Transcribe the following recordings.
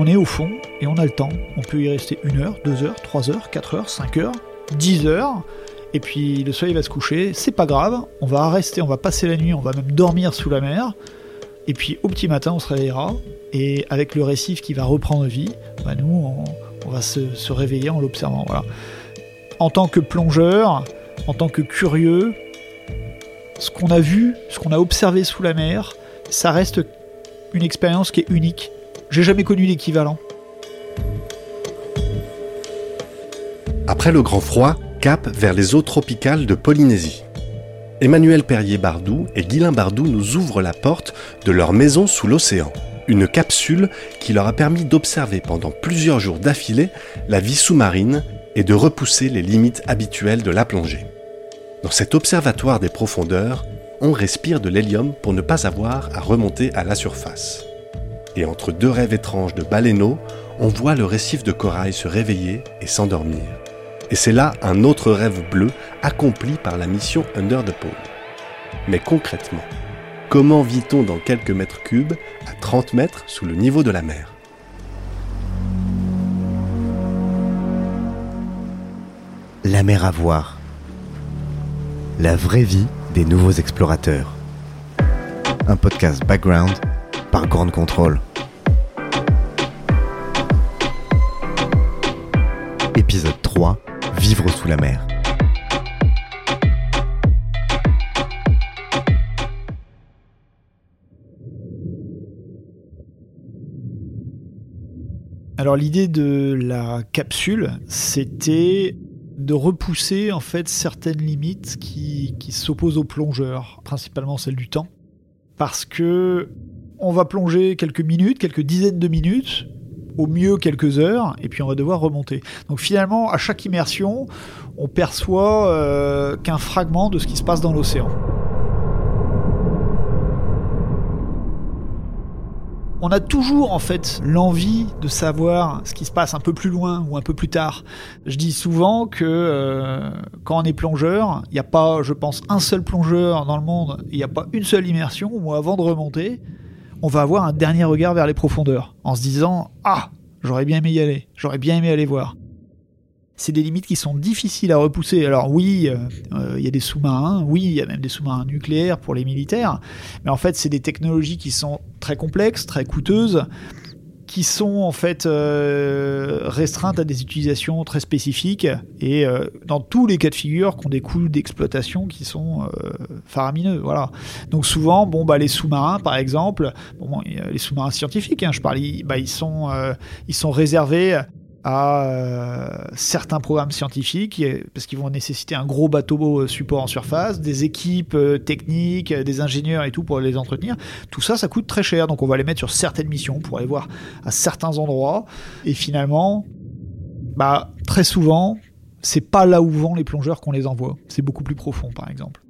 On est au fond et on a le temps. On peut y rester une heure, deux heures, trois heures, quatre heures, cinq heures, dix heures. Et puis le soleil va se coucher, c'est pas grave, on va rester, on va passer la nuit, on va même dormir sous la mer. Et puis au petit matin, on se réveillera. Et avec le récif qui va reprendre vie, bah, nous, on, va se, réveiller en l'observant. En tant que plongeur, en tant que curieux, ce qu'on a vu, ce qu'on a observé sous la mer, ça reste une expérience qui est unique. J'ai jamais connu l'équivalent. Après le grand froid, cap vers les eaux tropicales de Polynésie. Emmanuel Perrier-Bardou et Guilain Bardou nous ouvrent la porte de leur maison sous l'océan. Une capsule qui leur a permis d'observer pendant plusieurs jours d'affilée la vie sous-marine et de repousser les limites habituelles de la plongée. Dans cet observatoire des profondeurs, on respire de l'hélium pour ne pas avoir à remonter à la surface. Et entre deux rêves étranges de baleineaux, on voit le récif de corail se réveiller et s'endormir. Et c'est là un autre rêve bleu accompli par la mission Under the Pole. Mais concrètement, comment vit-on dans quelques mètres cubes à 30 mètres sous le niveau de la mer? La mer à voir. La vraie vie des nouveaux explorateurs. Un podcast background par Grande Contrôle. Épisode 3 Vivre sous la mer. Alors l'idée de la capsule, c'était de repousser en fait certaines limites qui, s'opposent aux plongeurs, principalement celle du temps, parce que on va plonger quelques minutes, quelques dizaines de minutes, au mieux quelques heures, et puis on va devoir remonter. Donc finalement, à chaque immersion, on perçoit euh, qu'un fragment de ce qui se passe dans l'océan. On a toujours en fait l'envie de savoir ce qui se passe un peu plus loin ou un peu plus tard. Je dis souvent que euh, quand on est plongeur, il n'y a pas, je pense, un seul plongeur dans le monde, il n'y a pas une seule immersion où avant de remonter, on va avoir un dernier regard vers les profondeurs, en se disant Ah, j'aurais bien aimé y aller, j'aurais bien aimé aller voir. C'est des limites qui sont difficiles à repousser. Alors oui, il euh, y a des sous-marins, oui, il y a même des sous-marins nucléaires pour les militaires, mais en fait, c'est des technologies qui sont très complexes, très coûteuses, qui sont en fait euh, restreintes à des utilisations très spécifiques et euh, dans tous les cas de figure qui ont des coûts d'exploitation qui sont euh, faramineux. Voilà. Donc souvent, bon bah les sous-marins par exemple, bon, les sous-marins scientifiques, hein, je parle, ils, bah, ils sont ils sont réservés à euh, certains programmes scientifiques, parce qu'ils vont nécessiter un gros bateau support en surface, des équipes euh, techniques, des ingénieurs et tout pour les entretenir. Tout ça, ça coûte très cher, donc on va les mettre sur certaines missions pour aller voir à certains endroits. Et finalement, bah, très souvent, c'est pas là où vont les plongeurs qu'on les envoie. C'est beaucoup plus profond, par exemple.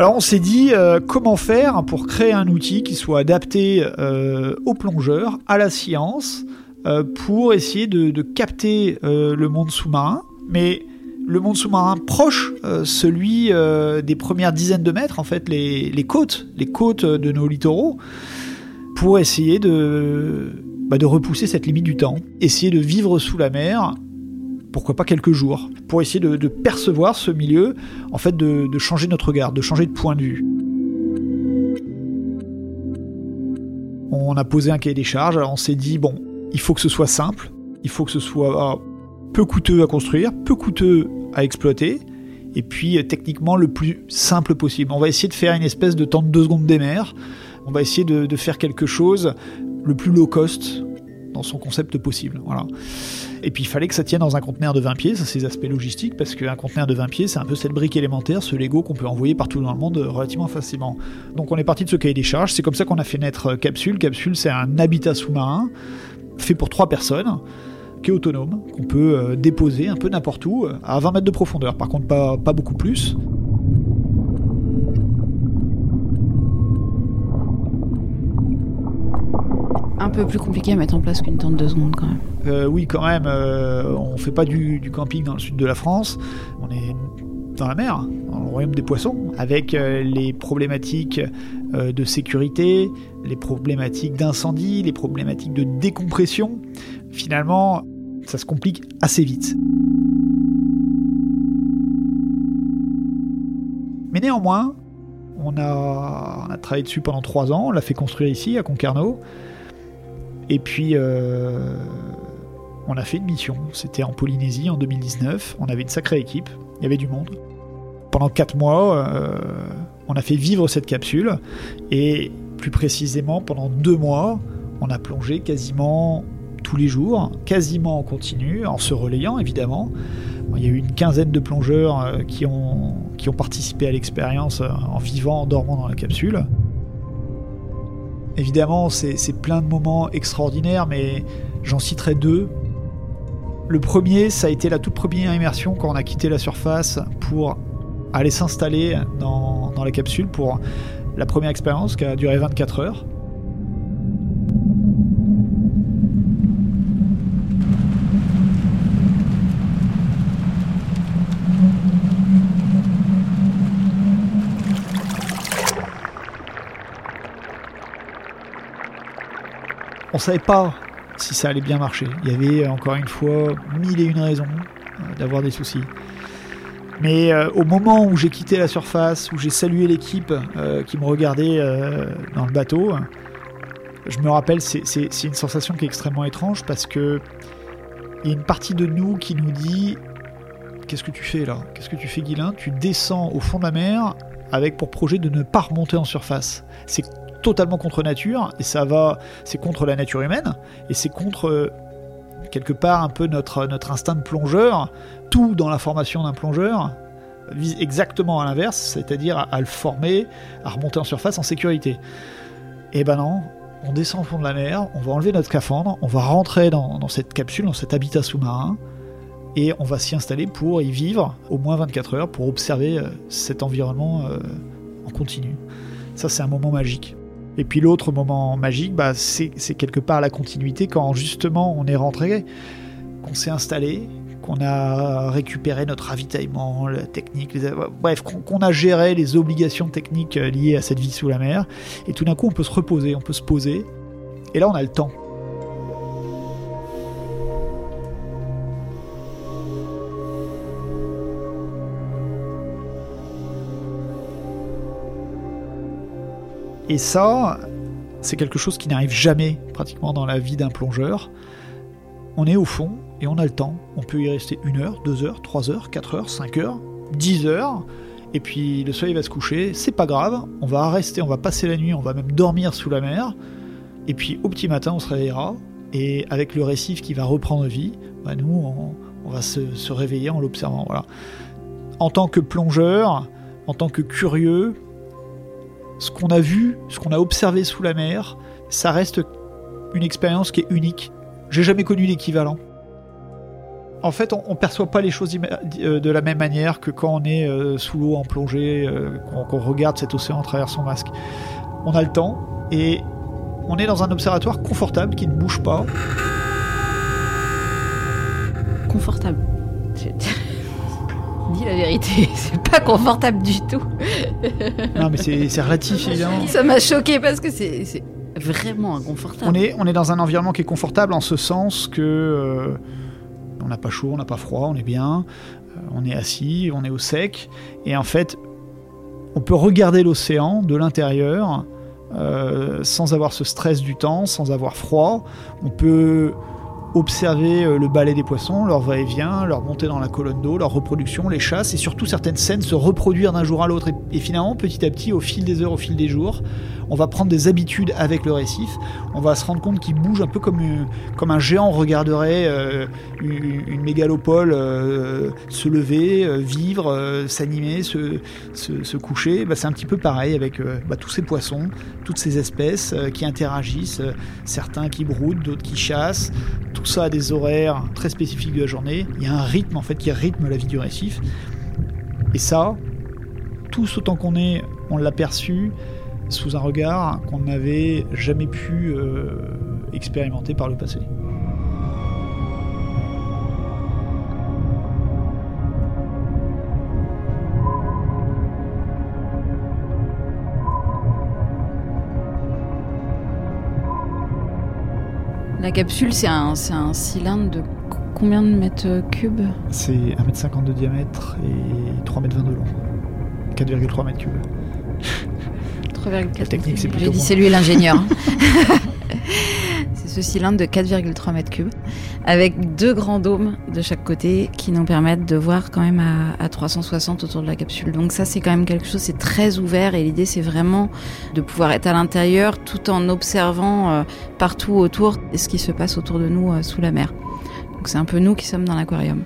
Alors on s'est dit euh, comment faire pour créer un outil qui soit adapté euh, aux plongeurs, à la science, euh, pour essayer de, capter le monde sous-marin, mais le monde sous-marin proche, celui des premières dizaines de mètres, en fait, les, côtes, les côtes de nos littoraux, pour essayer bah, de repousser cette limite du temps, essayer de vivre sous la mer pourquoi pas quelques jours, pour essayer de, percevoir ce milieu, en fait de, changer notre regard, de changer de point de vue. On a posé un cahier des charges, on s'est dit, bon, il faut que ce soit simple, il faut que ce soit ah, peu coûteux à construire, peu coûteux à exploiter, et puis euh, techniquement le plus simple possible. On va essayer de faire une espèce de temps de deux secondes des mers, on va essayer de, de faire quelque chose le plus low cost dans son concept possible. Voilà. Et puis il fallait que ça tienne dans un conteneur de 20 pieds, ça c'est les aspects logistiques, parce qu'un conteneur de 20 pieds, c'est un peu cette brique élémentaire, ce Lego qu'on peut envoyer partout dans le monde relativement facilement. Donc on est parti de ce cahier des charges, c'est comme ça qu'on a fait naître Capsule. Capsule, c'est un habitat sous-marin fait pour trois personnes qui est autonome, qu'on peut euh, déposer un peu n'importe où, à 20 mètres de profondeur. Par contre, pas beaucoup plus. Peu plus compliqué à mettre en place qu'une tente de seconde quand même. Euh, oui, quand même, euh, on fait pas du, camping dans le sud de la France, on est dans la mer, dans le royaume des poissons, avec euh, les problématiques euh, de sécurité, les problématiques d'incendie, les problématiques de décompression. Finalement, ça se complique assez vite. Mais néanmoins, on a travaillé dessus pendant trois ans, on l'a fait construire ici, à Concarneau. Et puis, euh, on a fait une mission. C'était en Polynésie en 2019. On avait une sacrée équipe. Il y avait du monde. Pendant quatre mois, euh, on a fait vivre cette capsule. Et plus précisément, pendant deux mois, on a plongé quasiment tous les jours, quasiment en continu, en se relayant évidemment. Il y a eu une quinzaine de plongeurs euh, qui ont participé à l'expérience en vivant, en dormant dans la capsule. Évidemment, c'est plein de moments extraordinaires, mais j'en citerai deux. Le premier, ça a été la toute première immersion quand on a quitté la surface pour aller s'installer dans, la capsule pour la première expérience qui a duré 24 heures. On savait pas si ça allait bien marcher. Il y avait encore une fois mille et une raisons euh, d'avoir des soucis. Mais euh, au moment où j'ai quitté la surface, où j'ai salué l'équipe euh, qui me regardait euh, dans le bateau, je me rappelle, c'est une sensation qui est extrêmement étrange parce que il y a une partie de nous qui nous dit Qu'est-ce que tu fais là? Qu'est-ce que tu fais, Guilin Tu descends au fond de la mer avec pour projet de ne pas remonter en surface. C'est totalement contre nature et ça va, c'est contre la nature humaine et c'est contre quelque part un peu notre, notre instinct de plongeur. Tout dans la formation d'un plongeur vise exactement à l'inverse, c'est-à-dire à, le former, à remonter en surface en sécurité. Et ben non, on descend au fond de la mer, on va enlever notre scaphandre, on va rentrer dans, cette capsule, dans cet habitat sous-marin, et on va s'y installer pour y vivre au moins 24 heures, pour observer euh, cet environnement euh, en continu. Ça, c'est un moment magique. Et puis l'autre moment magique, bah, c'est quelque part la continuité quand justement on est rentré, qu'on s'est installé, qu'on a récupéré notre ravitaillement, la technique, bref, qu'on a géré les obligations techniques liées à cette vie sous la mer. Et tout d'un coup, on peut se reposer, on peut se poser. Et là, on a le temps. Et ça, c'est quelque chose qui n'arrive jamais pratiquement dans la vie d'un plongeur. On est au fond et on a le temps. On peut y rester une heure, deux heures, trois heures, quatre heures, cinq heures, dix heures. Et puis le soleil va se coucher, c'est pas grave, on va rester, on va passer la nuit, on va même dormir sous la mer. Et puis au petit matin, on se réveillera. Et avec le récif qui va reprendre vie, bah nous, on, va se, se, réveiller en l'observant. Voilà. En tant que plongeur, en tant que curieux, ce qu'on a vu, ce qu'on a observé sous la mer, ça reste une expérience qui est unique. J'ai jamais connu l'équivalent. En fait, on, on perçoit pas les choses de la même manière que quand on est euh, sous l'eau en plongée, euh, qu'on regarde cet océan à travers son masque. On a le temps et on est dans un observatoire confortable qui ne bouge pas. Confortable. Dis la vérité, c'est pas confortable du tout. non, mais c'est relatif, évidemment. Ça m'a choqué parce que c'est vraiment inconfortable. On est, on est dans un environnement qui est confortable en ce sens que. Euh, on n'a pas chaud, on n'a pas froid, on est bien, euh, on est assis, on est au sec. Et en fait, on peut regarder l'océan de l'intérieur euh, sans avoir ce stress du temps, sans avoir froid. On peut observer euh, le balai des poissons, leur va-et-vient, leur montée dans la colonne d'eau, leur reproduction, les chasses, et surtout certaines scènes se reproduire d'un jour à l'autre. Et, finalement, petit à petit, au fil des heures, au fil des jours, on va prendre des habitudes avec le récif. On va se rendre compte qu'il bouge un peu comme, euh, un géant regarderait euh, une, mégalopole euh, se lever, vivre, s'animer, se, coucher. Bah, c'est un petit peu pareil avec bah, tous ces poissons, toutes ces espèces qui interagissent, certains qui broudent, d'autres qui chassent. Tout ça a des horaires très spécifiques de la journée. Il y a un rythme en fait qui rythme la vie du récif. Et ça, tous autant qu'on est, on l'a perçu sous un regard qu'on n'avait jamais pu euh, expérimenter par le passé. La capsule, c'est un, cylindre de co- combien de mètres cubes? C'est 1m50 de diamètre et 3m20 de long. 4,3 mètres cubes. 3,4 La technique, c'est J'ai plutôt dit moi. c'est lui l'ingénieur. c'est ce cylindre de 4,3 mètres cubes avec deux grands dômes de chaque côté qui nous permettent de voir quand même à, à 360 autour de la capsule. Donc ça c'est quand même quelque chose, c'est très ouvert et l'idée c'est vraiment de pouvoir être à l'intérieur tout en observant euh, partout autour ce qui se passe autour de nous euh, sous la mer. Donc c'est un peu nous qui sommes dans l'aquarium.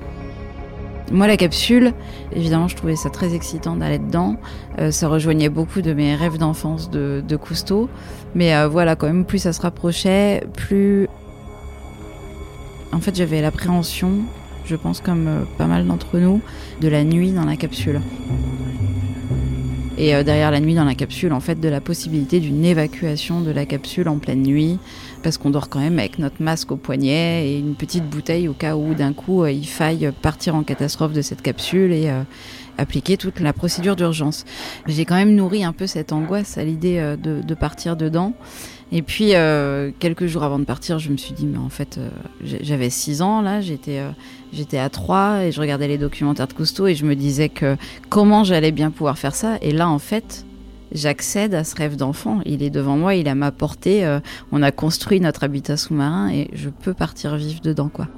Moi, la capsule, évidemment, je trouvais ça très excitant d'aller dedans. Euh, ça rejoignait beaucoup de mes rêves d'enfance de, Cousteau. Mais euh, voilà, quand même, plus ça se rapprochait, plus. En fait, j'avais l'appréhension, je pense, comme euh, pas mal d'entre nous, de la nuit dans la capsule. Et derrière la nuit dans la capsule, en fait, de la possibilité d'une évacuation de la capsule en pleine nuit, parce qu'on dort quand même avec notre masque au poignet et une petite bouteille au cas où d'un coup euh, il faille partir en catastrophe de cette capsule et euh, appliquer toute la procédure d'urgence. J'ai quand même nourri un peu cette angoisse à l'idée euh, de, partir dedans. Et puis quelques jours avant de partir, je me suis dit mais en fait j'avais 6 ans là, j'étais j'étais à 3 et je regardais les documentaires de Cousteau et je me disais que comment j'allais bien pouvoir faire ça et là en fait j'accède à ce rêve d'enfant. Il est devant moi, il est à ma portée. euh, on a construit notre habitat sous-marin et je peux partir vivre dedans, quoi.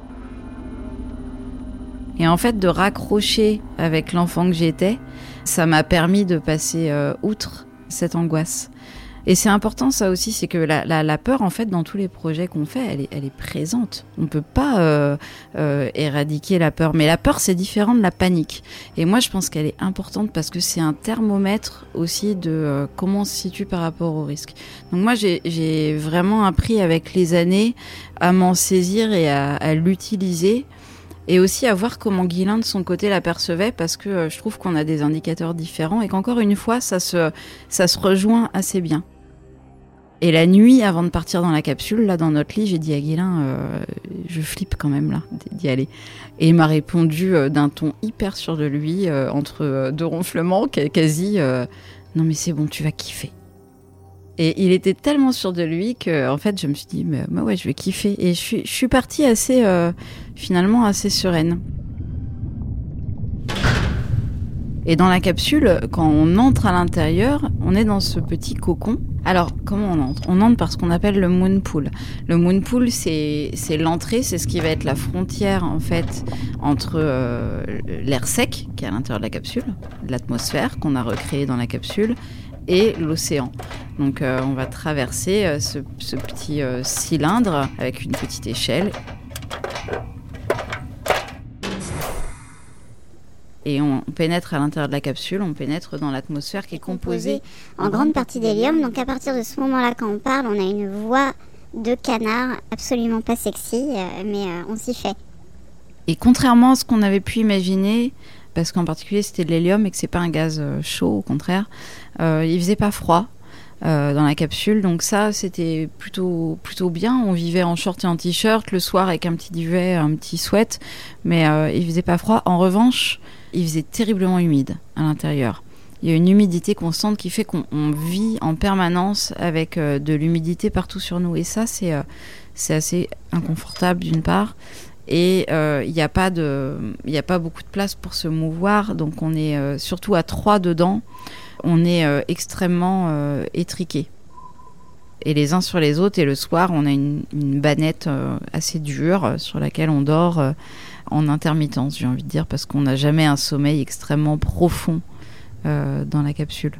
Et en fait, de raccrocher avec l'enfant que j'étais, ça m'a permis de passer euh, outre cette angoisse. Et c'est important ça aussi, c'est que la, peur, en fait, dans tous les projets qu'on fait, elle est, présente. On peut pas euh, euh, éradiquer la peur, mais la peur, c'est différent de la panique. Et moi, je pense qu'elle est importante parce que c'est un thermomètre aussi de euh, comment on se situe par rapport au risque. Donc moi, j'ai- vraiment appris avec les années à m'en saisir et à, l'utiliser. Et aussi à voir comment Guilain de son côté l'apercevait parce que je trouve qu'on a des indicateurs différents et qu'encore une fois ça se, ça se rejoint assez bien. Et la nuit avant de partir dans la capsule, là dans notre lit, j'ai dit à Guilain, euh, je flippe quand même là d'y aller. Et il m'a répondu euh, d'un ton hyper sûr de lui, euh, entre deux ronflements, qua- quasi, non mais c'est bon, tu vas kiffer. Et il était tellement sûr de lui que, en fait, je me suis dit, mais, ouais, je vais kiffer. Et je suis, je suis partie assez, finalement, assez sereine. Et dans la capsule, quand on entre à l'intérieur, on est dans ce petit cocon. Alors, comment on entre? On entre par ce qu'on appelle le moon pool. Le moon pool, c'est l'entrée, c'est ce qui va être la frontière, en fait, entre euh, l'air sec, qui est à l'intérieur de la capsule, l'atmosphère qu'on a recréée dans la capsule, et l'océan. Donc euh, on va traverser euh, ce, petit cylindre avec une petite échelle. Et on pénètre à l'intérieur de la capsule, on pénètre dans l'atmosphère qui est composée en grande partie d'hélium. Donc à partir de ce moment-là, quand on parle, on a une voix de canard absolument pas sexy, euh, mais euh, on s'y fait. Et contrairement à ce qu'on avait pu imaginer, parce qu'en particulier c'était de l'hélium et que c'est pas un gaz euh, chaud, au contraire, euh, il faisait pas froid euh, dans la capsule, donc ça c'était plutôt plutôt bien. On vivait en short et en t-shirt le soir avec un petit duvet, un petit sweat, mais euh, il faisait pas froid. En revanche, il faisait terriblement humide à l'intérieur. Il y a une humidité constante qui fait qu'on on vit en permanence avec euh, de l'humidité partout sur nous, et ça c'est c'est assez inconfortable d'une part et il n'y a pas a pas beaucoup de place pour se mouvoir donc on est surtout à trois dedans on est euh, extrêmement euh, étriqués et les uns sur les autres et le soir on a une, une bannette euh, assez dure euh, sur laquelle on dort en intermittence j'ai envie de dire parce qu'on n'a jamais un sommeil extrêmement profond dans la capsule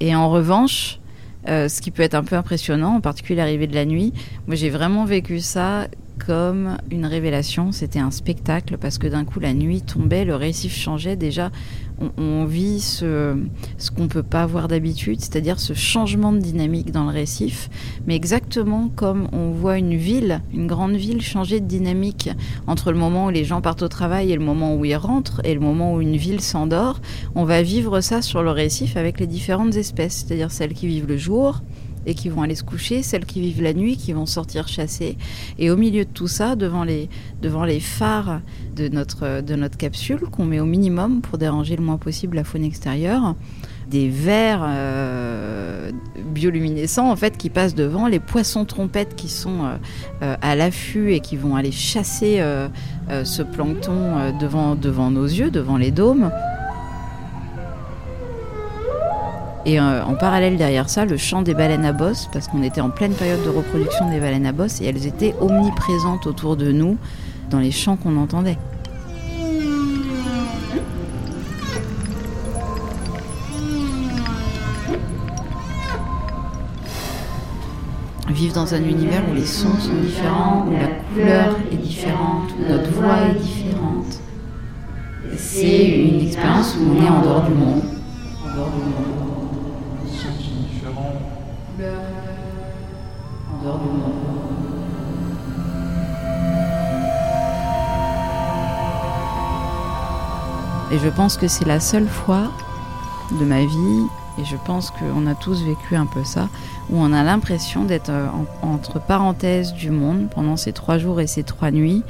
et en revanche ce qui peut être un peu impressionnant, en particulier l'arrivée de la nuit. Moi, j'ai vraiment vécu ça comme une révélation. C'était un spectacle parce que d'un coup, la nuit tombait, le récif changeait. Déjà, on, vit ce, ce qu'on peut pas voir d'habitude, c'est-à-dire ce changement de dynamique dans le récif, mais exactement comme on voit une ville, une grande ville changer de dynamique entre le moment où les gens partent au travail et le moment où ils rentrent et le moment où une ville s'endort. On va vivre ça sur le récif avec les différentes espèces, c'est-à-dire celles qui vivent le jour, et qui vont aller se coucher, celles qui vivent la nuit, qui vont sortir chasser. Et au milieu de tout ça, devant les, devant les phares de notre, de notre capsule, qu'on met au minimum pour déranger le moins possible la faune extérieure, des vers euh, bioluminescents en fait qui passent devant, les poissons trompettes qui sont euh, euh, à l'affût et qui vont aller chasser ce plancton devant, devant nos yeux, devant les dômes. Et euh, en parallèle derrière ça, le chant des baleines à bosse, parce qu'on était en pleine période de reproduction des baleines à bosse et elles étaient omniprésentes autour de nous dans les chants qu'on entendait. Vivre dans un univers où les sons sont différents, où la couleur est différente, où notre voix est différente. C'est une expérience où on est en dehors du monde. En dehors du monde. Et je pense que c'est la seule fois de ma vie, et je pense qu'on a tous vécu un peu ça, où on a l'impression d'être euh, entre parenthèses du monde pendant ces trois jours et ces trois nuits,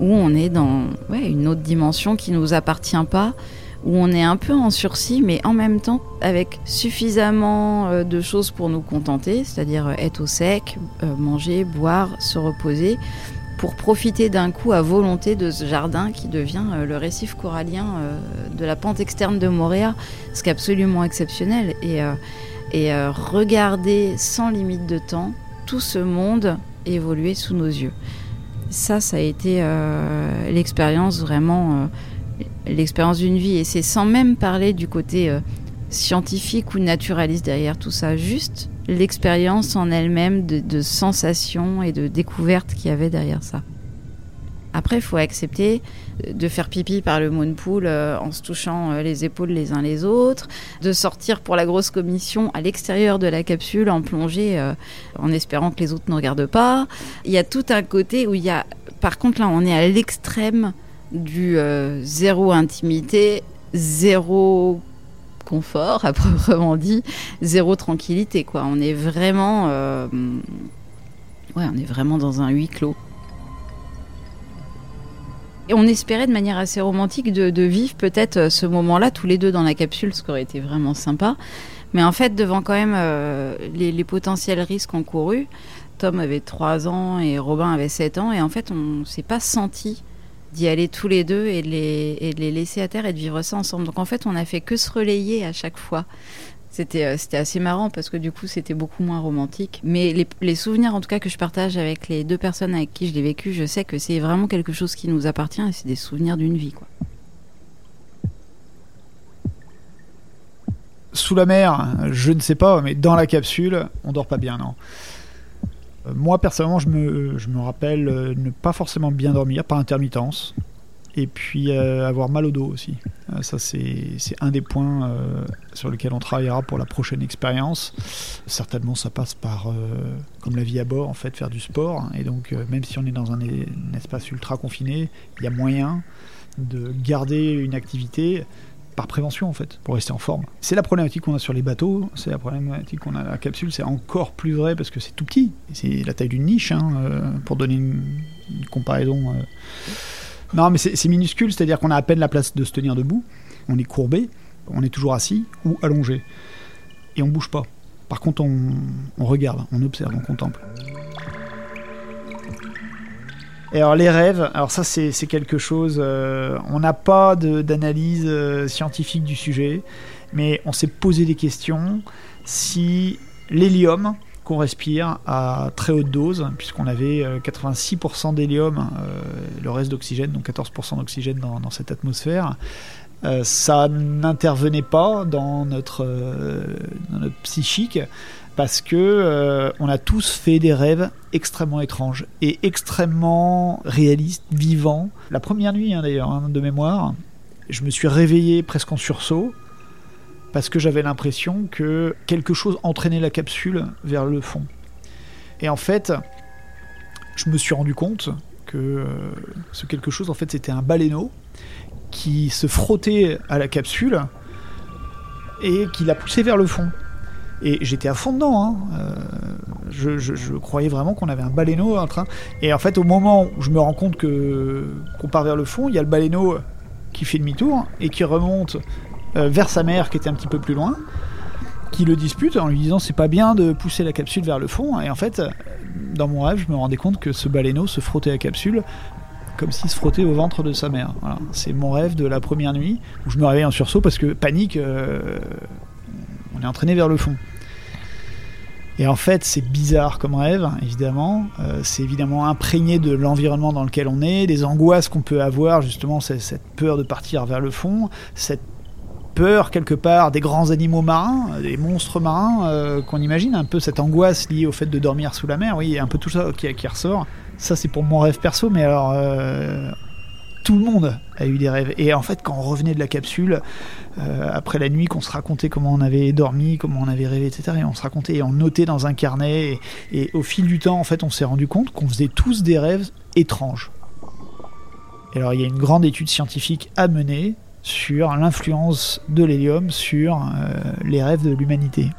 où on est dans une autre dimension qui ne nous appartient pas, où on est un peu en sursis, mais en même temps avec suffisamment euh, de choses pour nous contenter, c'est-à-dire euh, être au sec, manger, boire, se reposer, pour profiter d'un coup à volonté de ce jardin qui devient le récif corallien de la pente externe de Moréa, ce qui est absolument exceptionnel, et, et regarder sans limite de temps tout ce monde évoluer sous nos yeux. Ça, ça a été l'expérience vraiment l'expérience d'une vie. Et c'est sans même parler du côté euh, scientifique ou naturaliste derrière tout ça, juste l'expérience en elle-même de, sensations et de découvertes qu'il y avait derrière ça. Après, il faut accepter de faire pipi par le moonpool euh, en se touchant euh, les épaules les uns les autres, de sortir pour la grosse commission à l'extérieur de la capsule en plongée en espérant que les autres ne regardent pas. Il y a tout un côté où il y a, par contre là, on est à l'extrême du euh, zéro intimité, zéro confort, à proprement dit, zéro tranquillité. Quoi. On est vraiment, euh, ouais, on est vraiment dans un huis clos. Et on espérait de manière assez romantique de, vivre peut-être euh, ce moment-là tous les deux dans la capsule, ce qui aurait été vraiment sympa. Mais en fait, devant quand même les, les, potentiels risques encourus, Tom avait 3 ans et Robin avait 7 ans, et en fait, on s'est pas senti d'y aller tous les deux et de, les, et les laisser à terre et de vivre ça ensemble. Donc en fait, on a fait que se relayer à chaque fois. C'était, euh, c'était assez marrant parce que du coup, c'était beaucoup moins romantique. Mais les, les, souvenirs, en tout cas, que je partage avec les deux personnes avec qui je l'ai vécu, je sais que c'est vraiment quelque chose qui nous appartient et c'est des souvenirs d'une vie, quoi. Sous la mer, je ne sais pas, mais dans la capsule, on dort pas bien, non? Moi, personnellement, je me, je me rappelle euh, ne pas forcément bien dormir, par intermittence, et puis euh, avoir mal au dos aussi. ça, c'est un des points sur lesquels on travaillera pour la prochaine expérience. Certainement, ça passe par, comme la vie à bord, en fait, faire du sport. Et donc, même si on est dans un espace ultra confiné, il y a moyen de garder une activité par prévention en fait, pour rester en forme. C'est la problématique qu'on a sur les bateaux, c'est la problématique qu'on a à la capsule, c'est encore plus vrai parce que c'est tout petit, c'est la taille d'une niche, hein, euh, pour donner une, comparaison. Euh. Non mais c'est minuscule, c'est-à-dire qu'on a à peine la place de se tenir debout, on est courbé, on est toujours assis ou allongé, et on bouge pas. Par contre on, on regarde, on observe, on contemple. Et alors les rêves, alors ça c'est quelque chose, euh, on n'a pas d'analyse euh, scientifique du sujet, mais on s'est posé des questions si l'hélium qu'on respire à très haute dose, puisqu'on avait 86% euh, d'hélium, le reste d'oxygène, donc 14% d'oxygène dans, cette atmosphère, ça n'intervenait pas dans notre psychique parce que euh, on a tous fait des rêves extrêmement étranges et extrêmement réalistes, vivants. La première nuit, hein, d'ailleurs, hein, de mémoire, je me suis réveillé presque en sursaut parce que j'avais l'impression que quelque chose entraînait la capsule vers le fond. Et en fait, je me suis rendu compte que euh, ce quelque chose, en fait, c'était un baleineau qui se frottait à la capsule et qui l'a poussé vers le fond. Et j'étais à fond dedans. Hein. Euh, je, croyais vraiment qu'on avait un baleineau en train. Et en fait, au moment où je me rends compte qu'on part vers le fond, il y a le baleineau qui fait demi-tour et qui remonte euh, vers sa mère qui était un petit peu plus loin, qui le dispute en lui disant c'est pas bien de pousser la capsule vers le fond. Et en fait, dans mon rêve, je me rendais compte que ce baleineau se frottait à la capsule comme s'il se frottait au ventre de sa mère. C'est mon rêve de la première nuit où je me réveille en sursaut parce que panique, euh, on est entraîné vers le fond. Et en fait, c'est bizarre comme rêve, évidemment. Euh, c'est évidemment imprégné de l'environnement dans lequel on est, des angoisses qu'on peut avoir, justement, cette peur de partir vers le fond, cette peur quelque part des grands animaux marins, des monstres marins euh, qu'on imagine, un peu cette angoisse liée au fait de dormir sous la mer, oui, un peu tout ça qui, ressort. Ça, c'est pour mon rêve perso, mais alors, euh, tout le monde a eu des rêves. Et en fait, quand on revenait de la capsule, euh, après la nuit, qu'on se racontait comment on avait dormi, comment on avait rêvé, etc., et on se racontait et on notait dans un carnet, et, au fil du temps, en fait, on s'est rendu compte qu'on faisait tous des rêves étranges. Et alors, il y a une grande étude scientifique à mener sur l'influence de l'hélium sur euh, les rêves de l'humanité.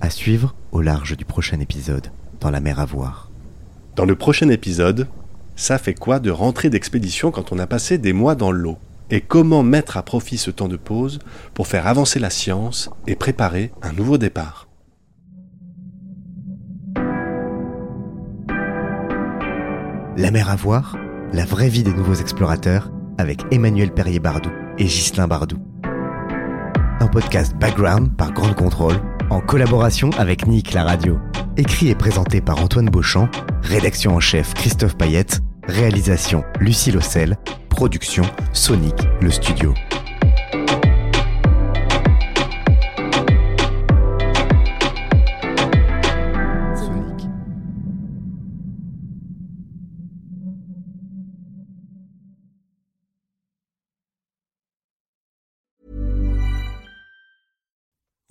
À suivre au large du prochain épisode, dans la mer à voir. Dans le prochain épisode, ça fait quoi de rentrer d'expédition quand on a passé des mois dans l'eau? Et comment mettre à profit ce temps de pause pour faire avancer la science et préparer un nouveau départ? La mer à voir, la vraie vie des nouveaux explorateurs avec Emmanuel Perrier-Bardou et Ghislain Bardou. Un podcast background par Grande Contrôle en collaboration avec Nick la radio. Écrit et présenté par Antoine Beauchamp, rédaction en chef Christophe Payette, réalisation Lucie Lossel, production Sonic le studio.